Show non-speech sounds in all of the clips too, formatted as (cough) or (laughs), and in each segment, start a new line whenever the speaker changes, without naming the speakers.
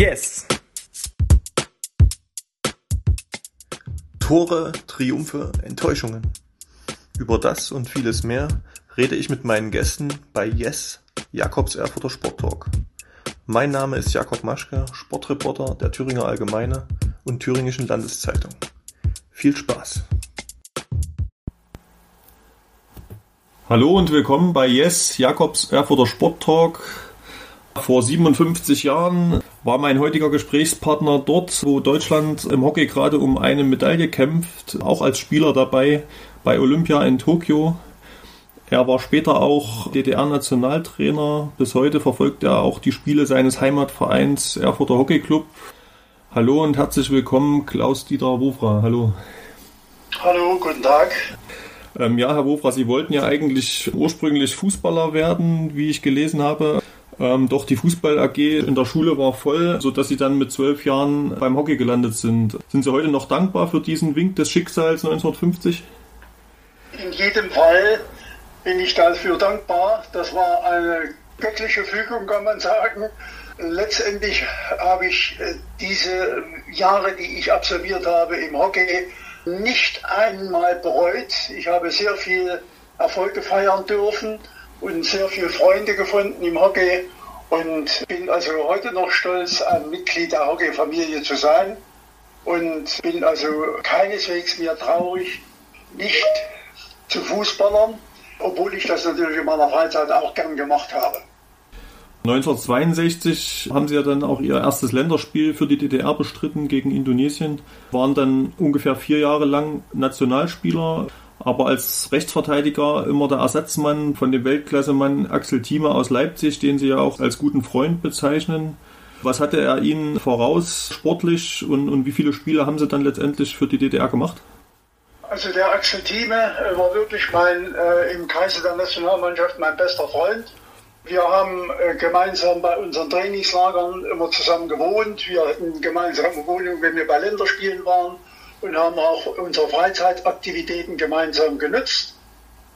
Yes! Tore, Triumphe, Enttäuschungen. Über das und vieles mehr rede ich mit meinen Gästen bei Yes, Jakobs Erfurter Sporttalk. Mein Name ist Jakob Maschke, Sportreporter der Thüringer Allgemeine und Thüringischen Landeszeitung. Viel Spaß! Hallo und willkommen bei Yes, Jakobs Erfurter Sporttalk. Vor 57 Jahren war mein heutiger Gesprächspartner dort, wo Deutschland im Hockey gerade um eine Medaille kämpft, auch als Spieler dabei bei Olympia in Tokio. Er war später auch DDR-Nationaltrainer. Bis heute verfolgt er auch die Spiele seines Heimatvereins Erfurter Hockey Club. Hallo und herzlich willkommen, Klaus-Dieter Wofra. Hallo.
Hallo, guten Tag.
Ähm, ja, Herr Wofra, Sie wollten ja eigentlich ursprünglich Fußballer werden, wie ich gelesen habe. Ähm, doch die Fußball AG in der Schule war voll, sodass sie dann mit zwölf Jahren beim Hockey gelandet sind. Sind Sie heute noch dankbar für diesen Wink des Schicksals 1950?
In jedem Fall bin ich dafür dankbar. Das war eine göttliche Fügung, kann man sagen. Letztendlich habe ich äh, diese Jahre, die ich absolviert habe im Hockey, nicht einmal bereut. Ich habe sehr viel Erfolge feiern dürfen und sehr viele Freunde gefunden im Hockey und bin also heute noch stolz, ein Mitglied der Hockeyfamilie zu sein und bin also keineswegs mehr traurig, nicht zu Fußballern, obwohl ich das natürlich in meiner Freizeit auch gern gemacht habe.
1962 haben sie ja dann auch ihr erstes Länderspiel für die DDR bestritten gegen Indonesien, waren dann ungefähr vier Jahre lang Nationalspieler, aber als Rechtsverteidiger immer der Ersatzmann von dem Weltklassemann Axel Thieme aus Leipzig, den sie ja auch als guten Freund bezeichnen. Was hatte er Ihnen voraus sportlich und, und wie viele Spiele haben Sie dann letztendlich für die DDR gemacht?
Also der Axel Thieme äh, war wirklich mein äh, im Kreise der Nationalmannschaft mein bester Freund. Wir haben äh, gemeinsam bei unseren Trainingslagern immer zusammen gewohnt. Wir hatten gemeinsame Wohnungen, wenn wir bei Länderspielen waren und haben auch unsere Freizeitaktivitäten gemeinsam genutzt.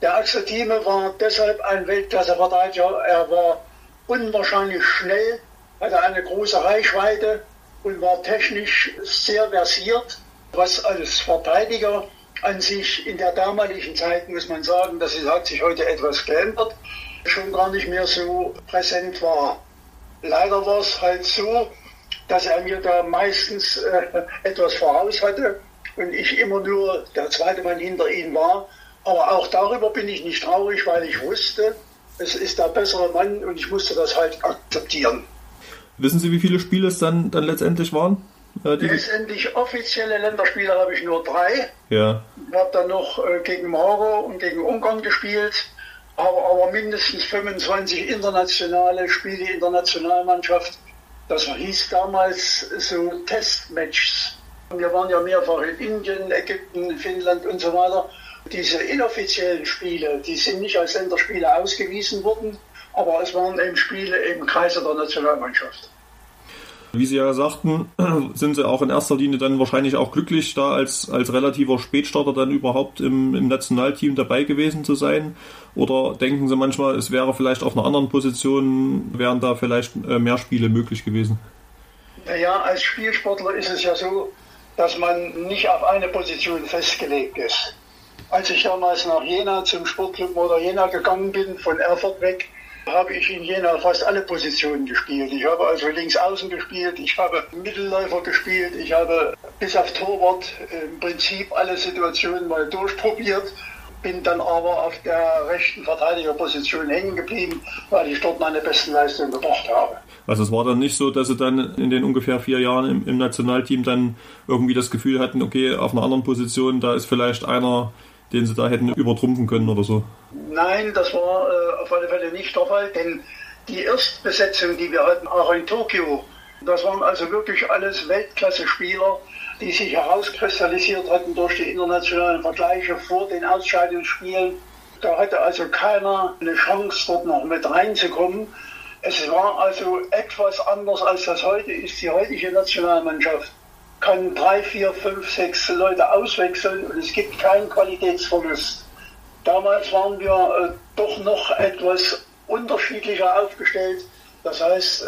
Der Axel Thieme war deshalb ein Weltklasseverteidiger. Er war unwahrscheinlich schnell, hatte eine große Reichweite und war technisch sehr versiert, was als Verteidiger an sich in der damaligen Zeit, muss man sagen, das hat sich heute etwas geändert, schon gar nicht mehr so präsent war. Leider war es halt so, dass er mir da meistens äh, etwas voraus hatte und ich immer nur der zweite Mann hinter ihm war. Aber auch darüber bin ich nicht traurig, weil ich wusste, es ist der bessere Mann und ich musste das halt akzeptieren.
Wissen Sie, wie viele Spiele es dann, dann letztendlich waren?
Äh, letztendlich offizielle Länderspiele habe ich nur drei.
Ja.
Ich habe dann noch äh, gegen Marokko und gegen Ungarn gespielt, aber, aber mindestens 25 internationale Spiele in der Nationalmannschaft. Das hieß damals so Testmatches. Wir waren ja mehrfach in Indien, Ägypten, Finnland und so weiter. Diese inoffiziellen Spiele, die sind nicht als Länderspiele ausgewiesen worden, aber es waren eben Spiele im Kreise der Nationalmannschaft.
Wie Sie ja sagten, (clears throat) sind Sie auch in erster Linie dann wahrscheinlich auch glücklich, da als, als relativer Spätstarter dann überhaupt im, im Nationalteam dabei gewesen zu sein? Oder denken Sie manchmal, es wäre vielleicht auf einer anderen Position, wären da vielleicht äh, mehr Spiele möglich gewesen?
Naja, als Spielsportler ist es ja so, dass man nicht auf eine Position festgelegt ist. Als ich damals nach Jena zum Sportclub Motor Jena gegangen bin, von Erfurt weg, habe ich in Jena fast alle Positionen gespielt. Ich habe also links außen gespielt, ich habe Mittelläufer gespielt, ich habe bis auf Torwart im Prinzip alle Situationen mal durchprobiert, bin dann aber auf der rechten Verteidigerposition hängen geblieben, weil ich dort meine besten Leistungen gebracht habe.
Also es war dann nicht so, dass sie dann in den ungefähr vier Jahren im, im Nationalteam dann irgendwie das Gefühl hatten, okay, auf einer anderen Position, da ist vielleicht einer, den sie da hätten übertrumpfen können oder so?
Nein, das war äh, auf alle Fälle nicht der Fall, denn die Erstbesetzung, die wir hatten, auch in Tokio, das waren also wirklich alles Weltklasse-Spieler, die sich herauskristallisiert hatten durch die internationalen Vergleiche vor den Ausscheidungsspielen. Da hatte also keiner eine Chance, dort noch mit reinzukommen. Es war also etwas anders, als das heute ist. Die heutige Nationalmannschaft kann drei, vier, fünf, sechs Leute auswechseln und es gibt keinen Qualitätsverlust. Damals waren wir äh, doch noch etwas unterschiedlicher aufgestellt. Das heißt, äh,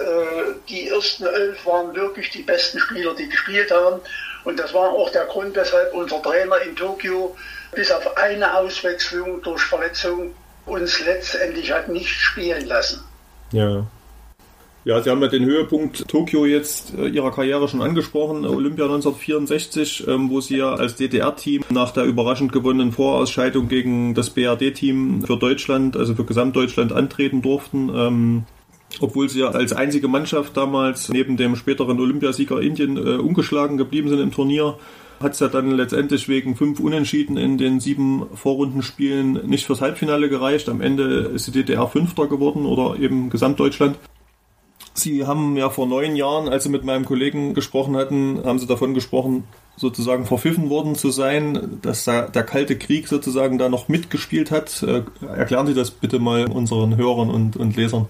die ersten elf waren wirklich die besten Spieler, die gespielt haben. Und das war auch der Grund, weshalb unser Trainer in Tokio bis auf eine Auswechslung durch Verletzung uns letztendlich hat nicht spielen lassen.
Ja. Ja, Sie haben ja den Höhepunkt Tokio jetzt äh, Ihrer Karriere schon angesprochen, Olympia 1964, ähm, wo Sie ja als DDR-Team nach der überraschend gewonnenen Vorausscheidung gegen das BRD-Team für Deutschland, also für Gesamtdeutschland antreten durften. Ähm, obwohl sie ja als einzige Mannschaft damals neben dem späteren Olympiasieger Indien äh, ungeschlagen geblieben sind im Turnier, hat es ja dann letztendlich wegen fünf Unentschieden in den sieben Vorrundenspielen nicht fürs Halbfinale gereicht. Am Ende ist die DDR Fünfter geworden oder eben Gesamtdeutschland. Sie haben ja vor neun Jahren, als Sie mit meinem Kollegen gesprochen hatten, haben Sie davon gesprochen, sozusagen verpfiffen worden zu sein, dass da der Kalte Krieg sozusagen da noch mitgespielt hat. Äh, erklären Sie das bitte mal unseren Hörern und, und Lesern.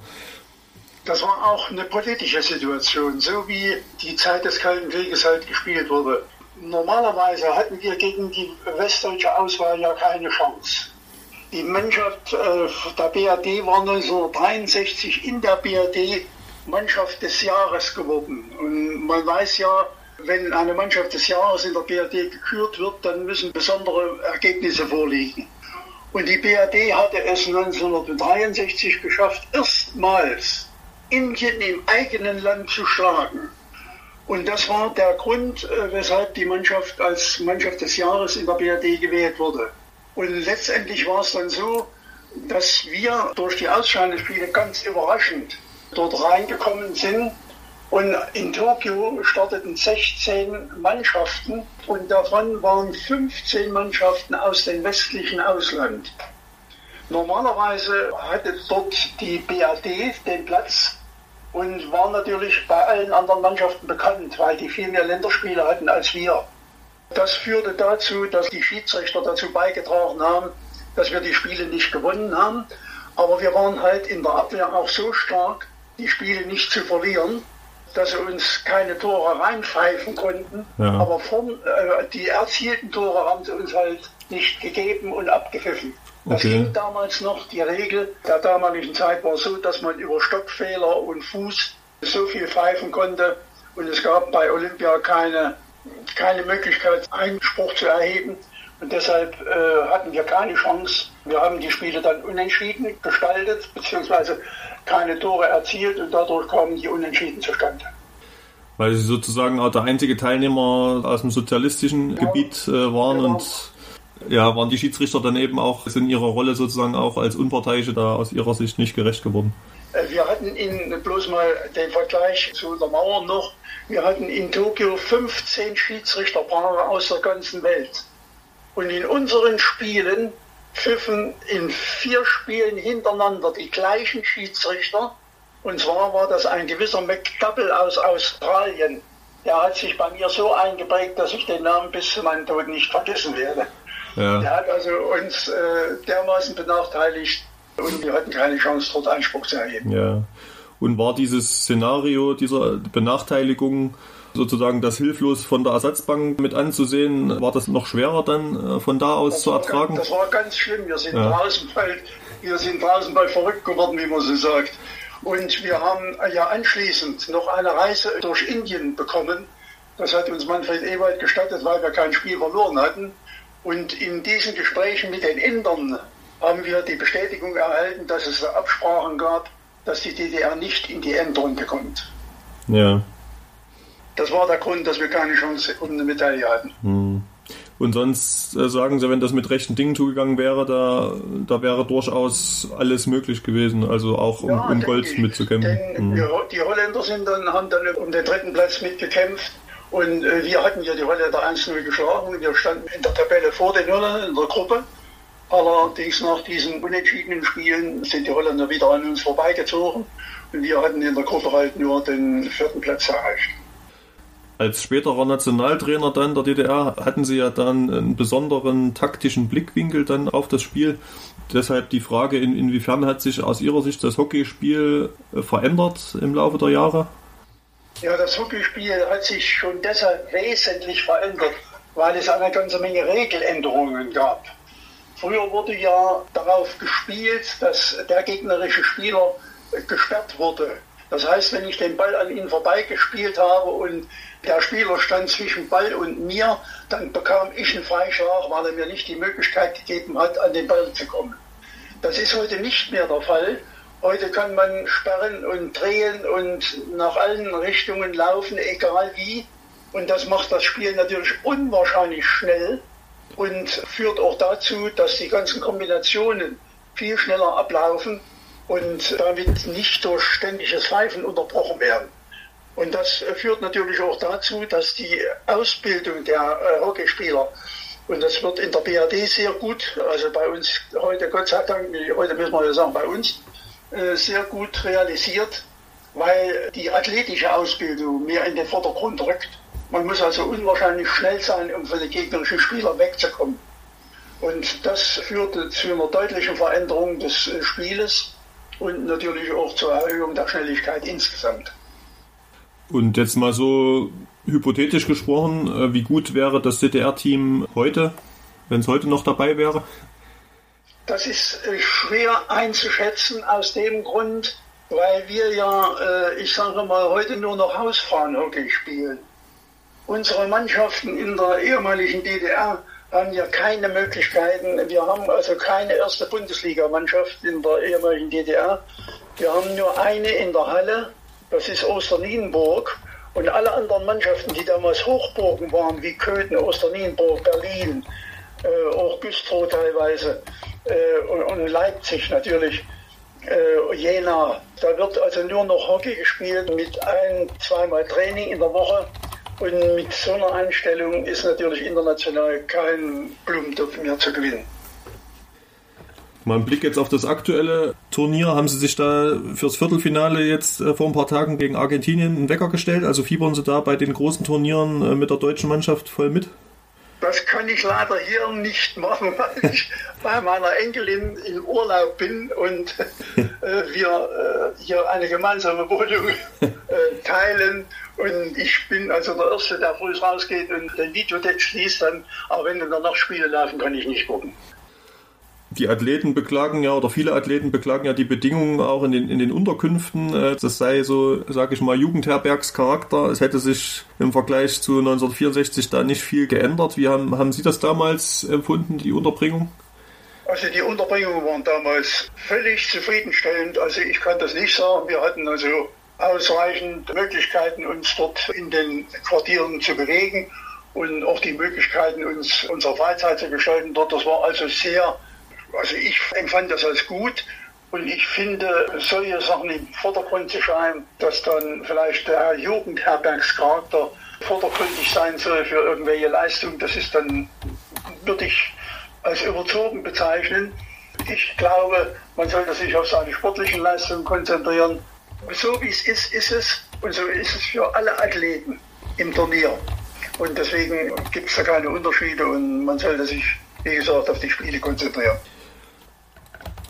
Das war auch eine politische Situation, so wie die Zeit des Kalten Krieges halt gespielt wurde. Normalerweise hatten wir gegen die westdeutsche Auswahl ja keine Chance. Die Mannschaft äh, der BRD war 1963 in der BRD Mannschaft des Jahres geworden. Und man weiß ja, wenn eine Mannschaft des Jahres in der BRD gekürt wird, dann müssen besondere Ergebnisse vorliegen. Und die BRD hatte es 1963 geschafft, erstmals Indien im eigenen Land zu schlagen. Und das war der Grund, äh, weshalb die Mannschaft als Mannschaft des Jahres in der BRD gewählt wurde. Und letztendlich war es dann so, dass wir durch die Ausscheidungsspiele ganz überraschend dort reingekommen sind. Und in Tokio starteten 16 Mannschaften und davon waren 15 Mannschaften aus dem westlichen Ausland. Normalerweise hatte dort die BAD den Platz und war natürlich bei allen anderen Mannschaften bekannt, weil die viel mehr Länderspiele hatten als wir. Das führte dazu, dass die Schiedsrichter dazu beigetragen haben, dass wir die Spiele nicht gewonnen haben. Aber wir waren halt in der Abwehr auch so stark, die Spiele nicht zu verlieren, dass sie uns keine Tore reinpfeifen konnten. Ja. Aber von, äh, die erzielten Tore haben sie uns halt nicht gegeben und abgepfiffen. Das okay. ging damals noch. Die Regel der damaligen Zeit war so, dass man über Stockfehler und Fuß so viel pfeifen konnte. Und es gab bei Olympia keine, keine Möglichkeit, Einspruch zu erheben. Und deshalb äh, hatten wir keine Chance. Wir haben die Spiele dann unentschieden gestaltet, beziehungsweise keine Tore erzielt und dadurch kamen die Unentschieden zustande.
Weil sie sozusagen auch der einzige Teilnehmer aus dem sozialistischen ja, Gebiet äh, waren genau. und ja, waren die Schiedsrichter dann eben auch in ihrer Rolle sozusagen auch als Unparteiische da aus ihrer Sicht nicht gerecht geworden?
Äh, wir hatten in bloß mal den Vergleich zu der Mauer noch, wir hatten in Tokio 15 Schiedsrichterpaare aus der ganzen Welt. Und in unseren Spielen pfiffen in vier Spielen hintereinander die gleichen Schiedsrichter. Und zwar war das ein gewisser McDouble aus Australien. Der hat sich bei mir so eingeprägt, dass ich den Namen bis zu meinem Tod nicht vergessen werde. Ja. Der hat also uns äh, dermaßen benachteiligt und wir hatten keine Chance, dort Einspruch zu erheben.
Ja. Und war dieses Szenario dieser Benachteiligung sozusagen das hilflos von der Ersatzbank mit anzusehen, war das noch schwerer dann äh, von da aus das zu ertragen?
Ganz, das war ganz schlimm. Wir sind, ja. draußen bei, wir sind draußen bei verrückt geworden, wie man so sagt. Und wir haben ja anschließend noch eine Reise durch Indien bekommen. Das hat uns Manfred Ewald gestattet, weil wir kein Spiel verloren hatten. Und in diesen Gesprächen mit den Indern haben wir die Bestätigung erhalten, dass es Absprachen gab, dass die DDR nicht in die Endrunde kommt.
Ja.
Das war der Grund, dass wir keine Chance um eine Medaille hatten.
Hm. Und sonst äh, sagen Sie, wenn das mit rechten Dingen zugegangen wäre, da, da wäre durchaus alles möglich gewesen, also auch um, ja, um Gold mitzukämpfen.
Hm. die Holländer sind dann, haben dann um den dritten Platz mitgekämpft und äh, wir hatten ja die Holländer 1-0 geschlagen. Wir standen in der Tabelle vor den Holländern in der Gruppe Allerdings nach diesen unentschiedenen Spielen sind die Holländer wieder an uns vorbeigezogen und wir hatten in der Gruppe halt nur den vierten Platz erreicht.
Als späterer Nationaltrainer dann der DDR hatten Sie ja dann einen besonderen taktischen Blickwinkel dann auf das Spiel. Deshalb die Frage, in, inwiefern hat sich aus Ihrer Sicht das Hockeyspiel verändert im Laufe der Jahre?
Ja, das Hockeyspiel hat sich schon deshalb wesentlich verändert, weil es eine ganze Menge Regeländerungen gab. Früher wurde ja darauf gespielt, dass der gegnerische Spieler gesperrt wurde. Das heißt, wenn ich den Ball an ihn vorbeigespielt habe und der Spieler stand zwischen Ball und mir, dann bekam ich einen Freischlag, weil er mir nicht die Möglichkeit gegeben hat, an den Ball zu kommen. Das ist heute nicht mehr der Fall. Heute kann man sperren und drehen und nach allen Richtungen laufen, egal wie. Und das macht das Spiel natürlich unwahrscheinlich schnell und führt auch dazu, dass die ganzen Kombinationen viel schneller ablaufen und damit nicht durch ständiges Pfeifen unterbrochen werden. Und das führt natürlich auch dazu, dass die Ausbildung der äh, Hockeyspieler, und das wird in der BRD sehr gut, also bei uns heute, Gott sei Dank, heute müssen wir ja sagen, bei uns, sehr gut realisiert, weil die athletische Ausbildung mehr in den Vordergrund rückt. Man muss also unwahrscheinlich schnell sein, um von den gegnerischen Spielern wegzukommen. Und das führte zu einer deutlichen Veränderung des äh, Spieles und natürlich auch zur Erhöhung der Schnelligkeit insgesamt.
Und jetzt mal so hypothetisch gesprochen, äh, wie gut wäre das DDR-Team heute, wenn es heute noch dabei wäre?
Das ist äh, schwer einzuschätzen aus dem Grund, weil wir ja, ich sage mal, heute nur noch Hausfrauenhockey spielen. Unsere Mannschaften in der ehemaligen DDR haben ja keine Möglichkeiten. Wir haben also keine erste Bundesligamannschaft in der ehemaligen DDR. Wir haben nur eine in der Halle, das ist Osternienburg. Und alle anderen Mannschaften, die damals Hochburgen waren, wie Köthen, Osternienburg, Berlin, äh, auch Güstrow teilweise äh, und, und, Leipzig natürlich, äh, Jena, da wird also nur noch Hockey gespielt mit ein, zweimal Training in der Woche. Und mit so einer Einstellung ist natürlich international kein Blumentopf mehr zu gewinnen.
Mal ein Blick jetzt auf das aktuelle Turnier. Haben Sie sich da fürs Viertelfinale jetzt äh, vor ein paar Tagen gegen Argentinien einen Wecker gestellt? Also fiebern Sie da bei den großen Turnieren äh, mit der deutschen Mannschaft voll mit?
Das kann ich leider hier nicht machen, (laughs) weil ich bei meiner Enkelin in Urlaub bin und äh, wir äh, hier eine gemeinsame Wohnung äh, teilen. Und ich bin also der Erste, der früh rausgeht und den Videotext liest dann, aber wenn dann noch Spiele laufen, kann ich nicht gucken.
Die Athleten beklagen ja, oder viele Athleten beklagen ja die Bedingungen auch in den, in den Unterkünften. Äh, das sei so, sage ich mal, Jugendherbergscharakter. Es hätte sich im Vergleich zu 1964 da nicht viel geändert. Wie haben, haben Sie das damals empfunden, die Unterbringung?
Also die Unterbringungen waren damals völlig zufriedenstellend. Also ich kann das nicht sagen. Wir hatten also ausreichend Möglichkeiten, uns dort in den Quartieren zu bewegen und auch die Möglichkeiten, uns unsere Freizeit zu gestalten dort. Das war also sehr, also ich empfand das als gut. Und ich finde, solche Sachen im Vordergrund zu schreiben, dass dann vielleicht der Jugendherbergscharakter vordergründig sein soll für irgendwelche Leistungen, das ist dann, würde ich als überzogen bezeichnen. Ich glaube, man sollte sich auf seine sportlichen Leistungen konzentrieren so wie es ist, ist es. Und so ist es für alle Athleten im Turnier. Und deswegen gibt es da keine Unterschiede und man sollte sich, wie gesagt, auf die Spiele konzentrieren.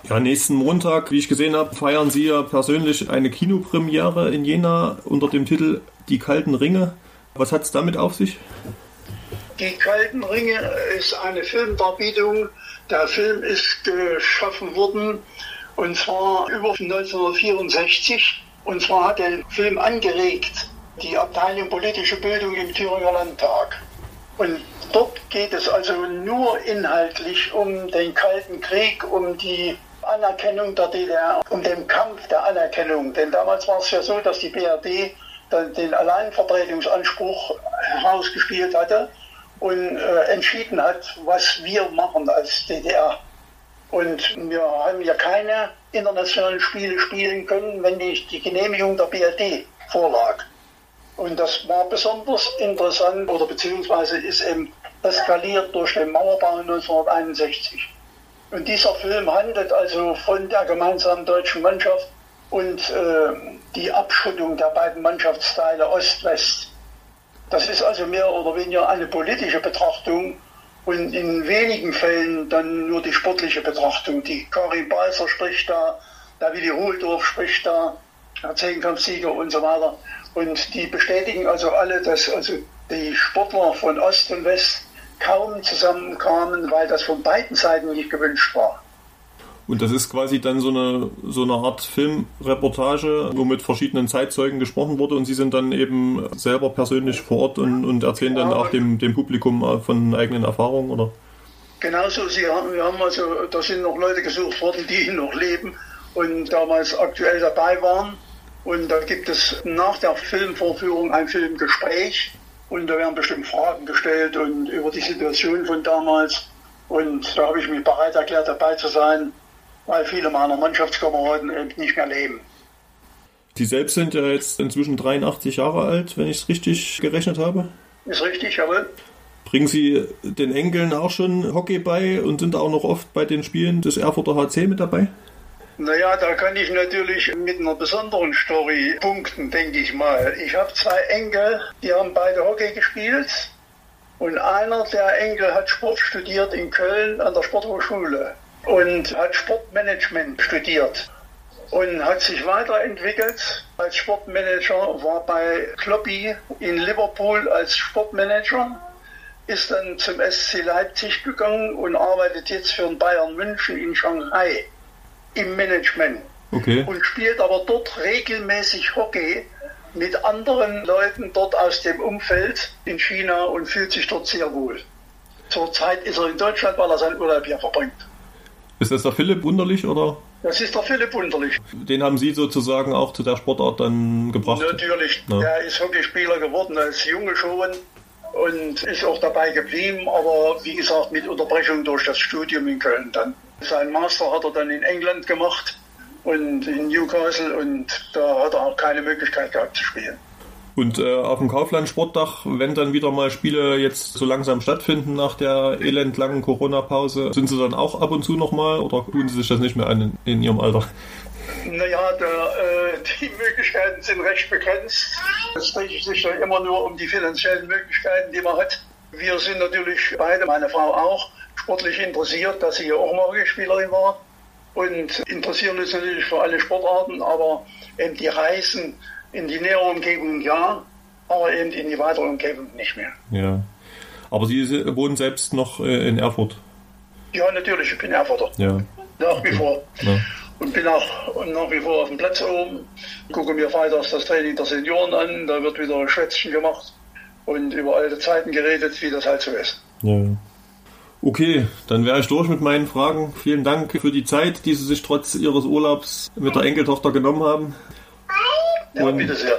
Ja, nächsten Montag, wie ich gesehen habe, feiern Sie ja persönlich eine Kinopremiere in Jena unter dem Titel Die kalten Ringe. Was hat es damit auf sich?
Die kalten Ringe ist eine Filmdarbietung. Der Film ist geschaffen worden und zwar über 1964. Und zwar hat der Film angeregt die Abteilung politische Bildung im Thüringer Landtag. Und dort geht es also nur inhaltlich um den Kalten Krieg, um die Anerkennung der DDR, um den Kampf der Anerkennung. Denn damals war es ja so, dass die BRD dann den Alleinvertretungsanspruch herausgespielt hatte und äh, entschieden hat, was wir machen als DDR. Und wir haben ja keine internationalen Spiele spielen können, wenn nicht die Genehmigung der BRD vorlag. Und das war besonders interessant oder beziehungsweise ist eben eskaliert durch den Mauerbau 1961. Und dieser Film handelt also von der gemeinsamen deutschen Mannschaft und äh, die Abschottung der beiden Mannschaftsteile Ost-West. Das ist also mehr oder weniger eine politische Betrachtung und in wenigen Fällen dann nur die sportliche Betrachtung. Die Karin Balzer spricht da, der Willi Hohldorf spricht da, der Zehnkampfsieger und so weiter. Und die bestätigen also alle, dass also die Sportler von Ost und West kaum zusammenkamen, weil das von beiden Seiten nicht gewünscht war.
Und das ist quasi dann so eine, so eine Art Filmreportage, wo mit verschiedenen Zeitzeugen gesprochen wurde und Sie sind dann eben selber persönlich vor Ort und, und erzählen dann auch dem, dem Publikum von eigenen Erfahrungen, oder?
Genauso, Sie haben, wir haben also, da sind noch Leute gesucht worden, die (laughs) noch leben und damals aktuell dabei waren. Und da gibt es nach der Filmvorführung ein Filmgespräch und da werden bestimmt Fragen gestellt und über die Situation von damals. Und da habe ich mich bereit erklärt, dabei zu sein weil viele meiner Mannschaftskameraden eben nicht mehr leben.
Sie selbst sind ja jetzt inzwischen 83 Jahre alt, wenn ich es richtig gerechnet habe.
Ist richtig, jawohl.
Bringen Sie den Enkeln auch schon Hockey bei und sind auch noch oft bei den Spielen des Erfurter HC mit dabei?
Naja, da kann ich natürlich mit einer besonderen Story punkten, denke ich mal. Ich habe zwei Enkel, die haben beide Hockey gespielt. Und einer der Enkel hat Sport studiert in Köln an der Sporthochschule und hat Sportmanagement studiert und hat sich weiterentwickelt als Sportmanager, war bei Kloppy in Liverpool als Sportmanager, ist dann zum SC Leipzig gegangen und arbeitet jetzt für den Bayern München in Shanghai im Management.
Okay.
Und spielt aber dort regelmäßig Hockey mit anderen Leuten dort aus dem Umfeld in China und fühlt sich dort sehr wohl. Zurzeit ist er in Deutschland, weil er seinen Urlaub hier verbringt.
Ist das der Philipp Wunderlich oder?
Das ist der Philipp Wunderlich.
Den haben Sie sozusagen auch zu der Sportart dann gebracht?
Natürlich. Ja. Der ist Hockeyspieler geworden als Junge schon und ist auch dabei geblieben, aber wie gesagt mit Unterbrechung durch das Studium in Köln dann. Sein Master hat er dann in England gemacht und in Newcastle und da hat er auch keine Möglichkeit gehabt zu spielen.
Und äh, auf dem Kaufland Sportdach, wenn dann wieder mal Spiele jetzt so langsam stattfinden nach der elendlangen Corona-Pause, sind Sie dann auch ab und zu nochmal oder tun Sie sich das nicht mehr an in, in Ihrem Alter?
Naja, der, äh, (laughs) die Möglichkeiten sind recht begrenzt. Es dreht sich ja immer nur um die finanziellen Möglichkeiten, die man hat. Wir sind natürlich beide, meine Frau auch, sportlich interessiert, dass sie ja auch mal Spielerin war und interessieren uns natürlich für alle Sportarten, aber eben die Reisen in die nähere Umgebung ja, aber eben in die weitere Umgebung nicht mehr.
Ja. Aber Sie wohnen selbst noch äh, in Erfurt?
Ja, natürlich, ich bin Erfurter.
Ja.
Nach wie vor. Ja. Und bin auch nach wie vor auf dem Platz oben. Gucke mir freitags das Training der Senioren an, da wird wieder ein Schwätzchen gemacht und über alte Zeiten geredet, wie das halt so ist.
Ja. Okay, dann wäre ich durch mit meinen Fragen. Vielen Dank für die Zeit, die Sie sich trotz Ihres Urlaubs mit der Enkeltochter genommen haben.
Ja, bitte sehr.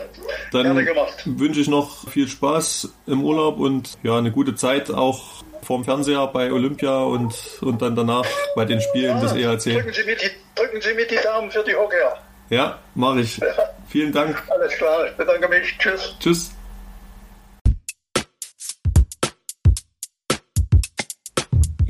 Dann wünsche ich noch viel Spaß im Urlaub und ja, eine gute Zeit auch vorm Fernseher bei Olympia und, und dann danach bei den Spielen ja, des EHC.
Drücken Sie, mir die, drücken Sie mir die Daumen für die Hockeyer.
Ja, mache ich. Ja. Vielen Dank.
Alles klar, ich bedanke mich. Tschüss.
Tschüss.